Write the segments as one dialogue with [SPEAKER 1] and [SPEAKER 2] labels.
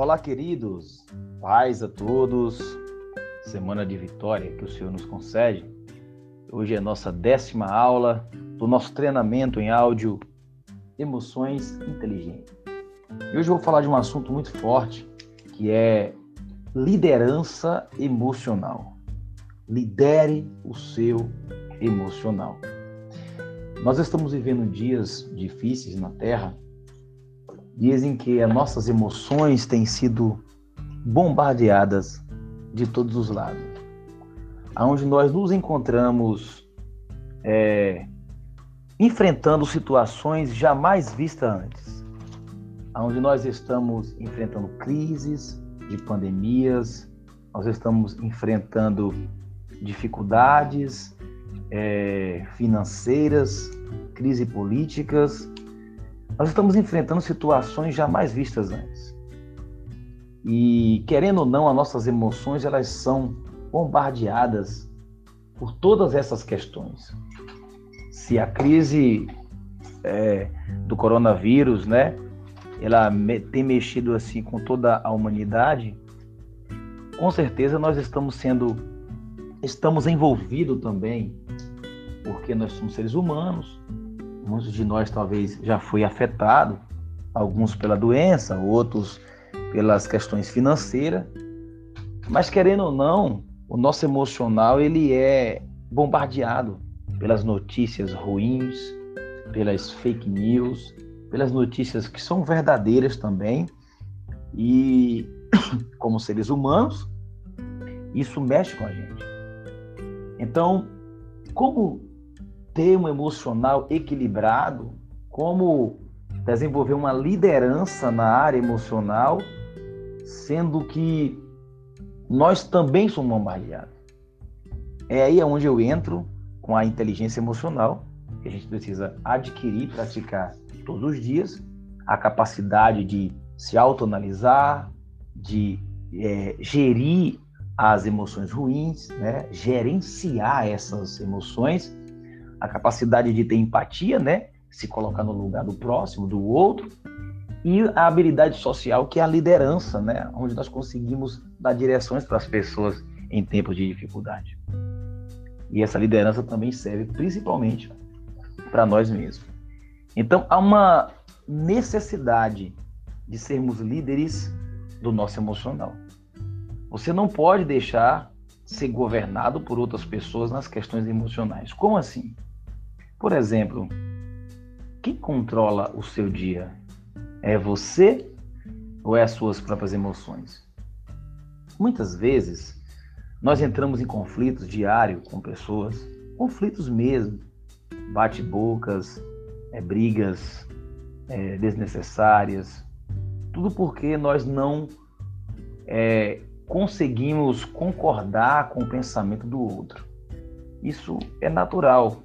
[SPEAKER 1] Olá, queridos. Paz a todos. Semana de vitória que o Senhor nos concede. Hoje é a nossa décima aula do nosso treinamento em áudio Emoções Inteligentes. E hoje eu vou falar de um assunto muito forte, que é liderança emocional. Lidere o seu emocional. Nós estamos vivendo dias difíceis na Terra, dias em que as nossas emoções têm sido bombardeadas de todos os lados, aonde nós nos encontramos é, enfrentando situações jamais vistas antes, aonde nós estamos enfrentando crises de pandemias, nós estamos enfrentando dificuldades é, financeiras, crise políticas, nós estamos enfrentando situações jamais vistas antes. E querendo ou não, as nossas emoções elas são bombardeadas por todas essas questões. Se a crise é, do coronavírus, né, ela tem mexido assim com toda a humanidade, com certeza nós estamos sendo, estamos envolvidos também, porque nós somos seres humanos. Muitos de nós talvez já foi afetado, alguns pela doença, outros pelas questões financeiras. Mas querendo ou não, o nosso emocional ele é bombardeado pelas notícias ruins, pelas fake news, pelas notícias que são verdadeiras também. E como seres humanos, isso mexe com a gente. Então, como ter um emocional equilibrado, como desenvolver uma liderança na área emocional sendo que nós também somos bombardeados. É aí onde eu entro com a inteligência emocional, que a gente precisa adquirir, praticar todos os dias, a capacidade de se autoanalisar, de é, gerir as emoções ruins, né? gerenciar essas emoções, a capacidade de ter empatia, né? se colocar no lugar do próximo, do outro, e a habilidade social, que é a liderança, né? onde nós conseguimos dar direções para as pessoas em tempos de dificuldade. E essa liderança também serve principalmente para nós mesmos. Então, há uma necessidade de sermos líderes do nosso emocional. Você não pode deixar ser governado por outras pessoas nas questões emocionais. Como assim? Por exemplo, quem controla o seu dia? É você ou é as suas próprias emoções? Muitas vezes nós entramos em conflitos diários com pessoas, conflitos mesmo, bate-bocas, é, brigas é, desnecessárias, tudo porque nós não é, conseguimos concordar com o pensamento do outro. Isso é natural.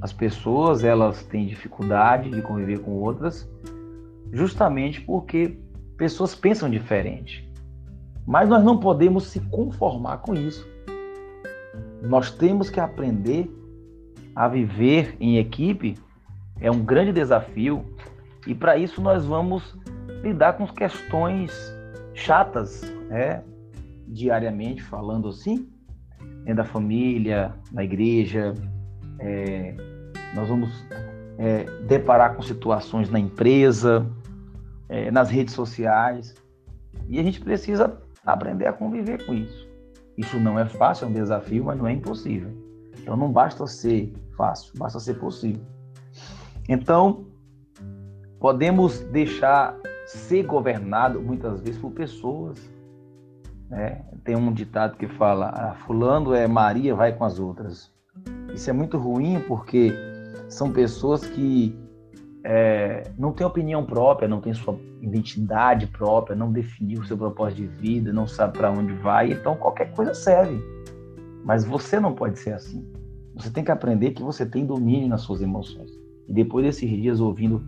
[SPEAKER 1] As pessoas elas têm dificuldade de conviver com outras justamente porque pessoas pensam diferente. Mas nós não podemos se conformar com isso. Nós temos que aprender a viver em equipe, é um grande desafio, e para isso nós vamos lidar com questões chatas, né? diariamente falando assim, dentro da família, na igreja, é, nós vamos é, deparar com situações na empresa, é, nas redes sociais. E a gente precisa aprender a conviver com isso. Isso não é fácil, é um desafio, mas não é impossível. Então não basta ser fácil, basta ser possível. Então, podemos deixar ser governado muitas vezes por pessoas. Né? Tem um ditado que fala: ah, Fulano é Maria, vai com as outras. Isso é muito ruim porque são pessoas que é, não têm opinião própria, não têm sua identidade própria, não definiu o seu propósito de vida, não sabe para onde vai, então qualquer coisa serve. Mas você não pode ser assim. Você tem que aprender que você tem domínio nas suas emoções. E depois desses dias ouvindo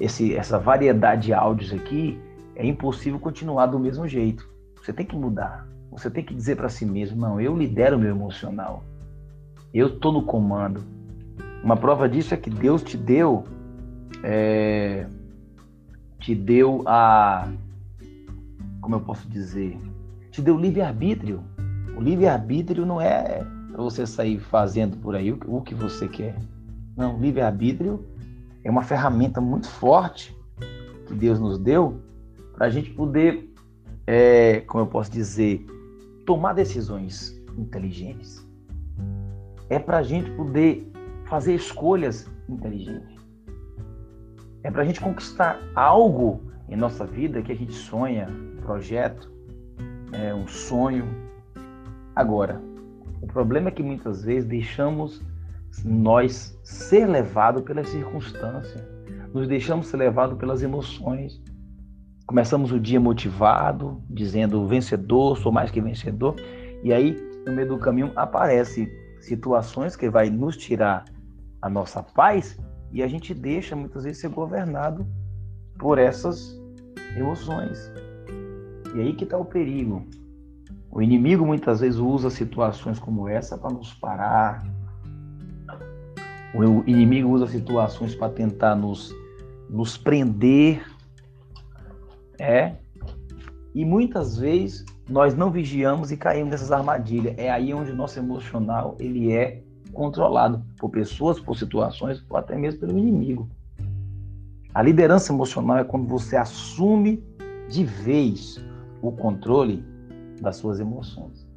[SPEAKER 1] esse, essa variedade de áudios aqui, é impossível continuar do mesmo jeito. Você tem que mudar. Você tem que dizer para si mesmo: não, eu lidero o meu emocional. Eu estou no comando. Uma prova disso é que Deus te deu, é, te deu a, como eu posso dizer, te deu livre-arbítrio. O livre-arbítrio não é para você sair fazendo por aí o que você quer. Não, livre-arbítrio é uma ferramenta muito forte que Deus nos deu para a gente poder, é, como eu posso dizer, tomar decisões inteligentes. É para a gente poder fazer escolhas inteligentes. É para a gente conquistar algo em nossa vida que a gente sonha, um projeto, é, um sonho. Agora, o problema é que muitas vezes deixamos nós ser levados pelas circunstâncias, nos deixamos ser levados pelas emoções. Começamos o dia motivado, dizendo vencedor, sou mais que vencedor, e aí no meio do caminho aparece situações que vai nos tirar a nossa paz e a gente deixa muitas vezes ser governado por essas emoções. E aí que está o perigo. O inimigo muitas vezes usa situações como essa para nos parar. O inimigo usa situações para tentar nos, nos prender. É. E muitas vezes nós não vigiamos e caímos nessas armadilhas. É aí onde o nosso emocional ele é controlado por pessoas, por situações, ou até mesmo pelo inimigo. A liderança emocional é quando você assume de vez o controle das suas emoções.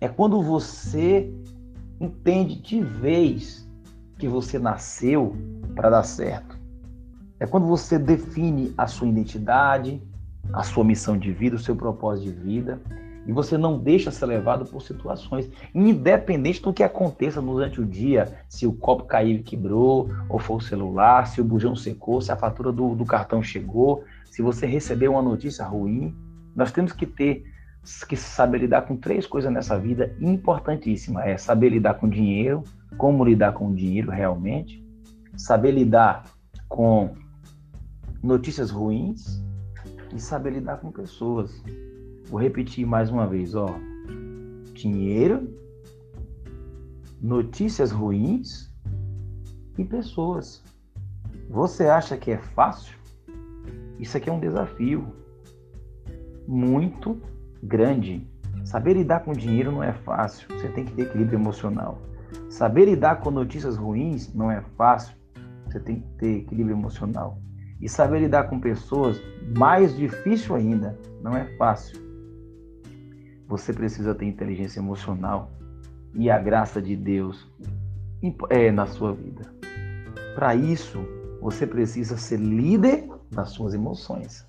[SPEAKER 1] É quando você entende de vez que você nasceu para dar certo. É quando você define a sua identidade, a sua missão de vida, o seu propósito de vida e você não deixa ser levado por situações, independente do que aconteça durante o dia, se o copo caiu e quebrou, ou foi o celular, se o bujão secou, se a fatura do, do cartão chegou, se você recebeu uma notícia ruim. Nós temos que ter que saber lidar com três coisas nessa vida importantíssimas. É saber lidar com dinheiro, como lidar com o dinheiro realmente, saber lidar com notícias ruins e saber lidar com pessoas. Vou repetir mais uma vez, ó. Dinheiro, notícias ruins e pessoas. Você acha que é fácil? Isso aqui é um desafio muito grande. Saber lidar com dinheiro não é fácil. Você tem que ter equilíbrio emocional. Saber lidar com notícias ruins não é fácil. Você tem que ter equilíbrio emocional. E saber lidar com pessoas, mais difícil ainda, não é fácil você precisa ter inteligência emocional e a graça de Deus é, na sua vida. Para isso, você precisa ser líder das suas emoções.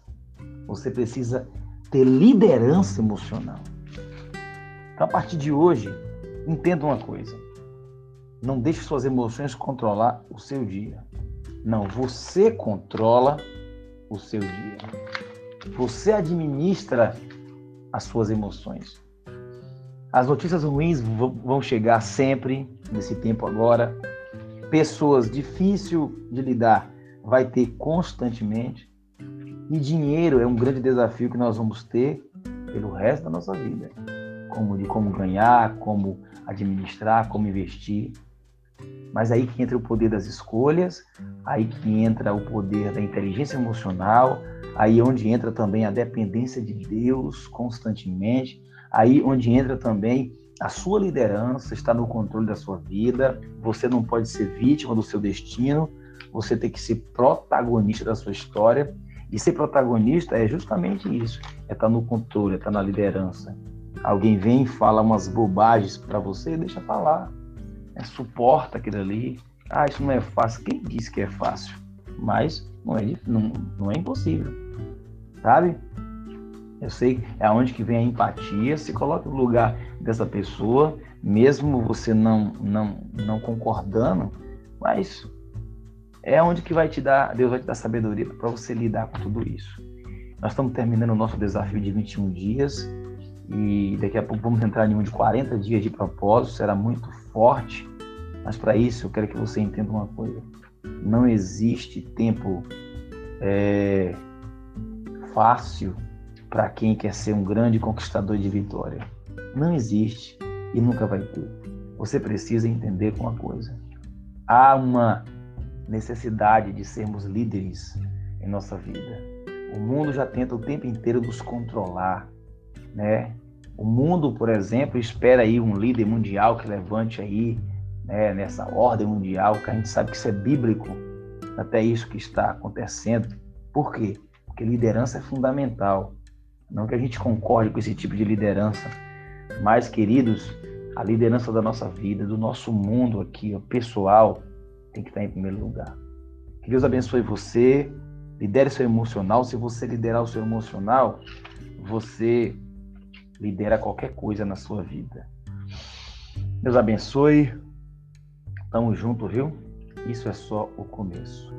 [SPEAKER 1] Você precisa ter liderança emocional. Então, a partir de hoje, entenda uma coisa. Não deixe suas emoções controlar o seu dia. Não, você controla o seu dia. Você administra as suas emoções. As notícias ruins vão chegar sempre nesse tempo agora. Pessoas difícil de lidar vai ter constantemente. E dinheiro é um grande desafio que nós vamos ter pelo resto da nossa vida. Como de como ganhar, como administrar, como investir. Mas aí que entra o poder das escolhas, aí que entra o poder da inteligência emocional, aí onde entra também a dependência de Deus constantemente, aí onde entra também a sua liderança, está no controle da sua vida, você não pode ser vítima do seu destino, você tem que ser protagonista da sua história, e ser protagonista é justamente isso, é estar no controle, é estar na liderança. Alguém vem e fala umas bobagens para você, deixa falar é, suporta aquilo ali. Ah, isso não é fácil. Quem disse que é fácil? Mas não é, não, não é impossível. Sabe? Eu sei é aonde que vem a empatia. Se coloca no lugar dessa pessoa, mesmo você não, não, não concordando, mas é onde que vai te dar, Deus vai te dar sabedoria para você lidar com tudo isso. Nós estamos terminando o nosso desafio de 21 dias e daqui a pouco vamos entrar em um de 40 dias de propósito, será muito forte, mas para isso eu quero que você entenda uma coisa: não existe tempo é, fácil para quem quer ser um grande conquistador de vitória. Não existe e nunca vai ter. Você precisa entender uma coisa: há uma necessidade de sermos líderes em nossa vida. O mundo já tenta o tempo inteiro nos controlar, né? O mundo, por exemplo, espera aí um líder mundial que levante aí, né, nessa ordem mundial, que a gente sabe que isso é bíblico, até isso que está acontecendo. Por quê? Porque liderança é fundamental. Não que a gente concorde com esse tipo de liderança, mas, queridos, a liderança da nossa vida, do nosso mundo aqui, pessoal, tem que estar em primeiro lugar. Que Deus abençoe você, lidere seu emocional. Se você liderar o seu emocional, você lidera qualquer coisa na sua vida. Deus abençoe. Tamo junto, viu? Isso é só o começo.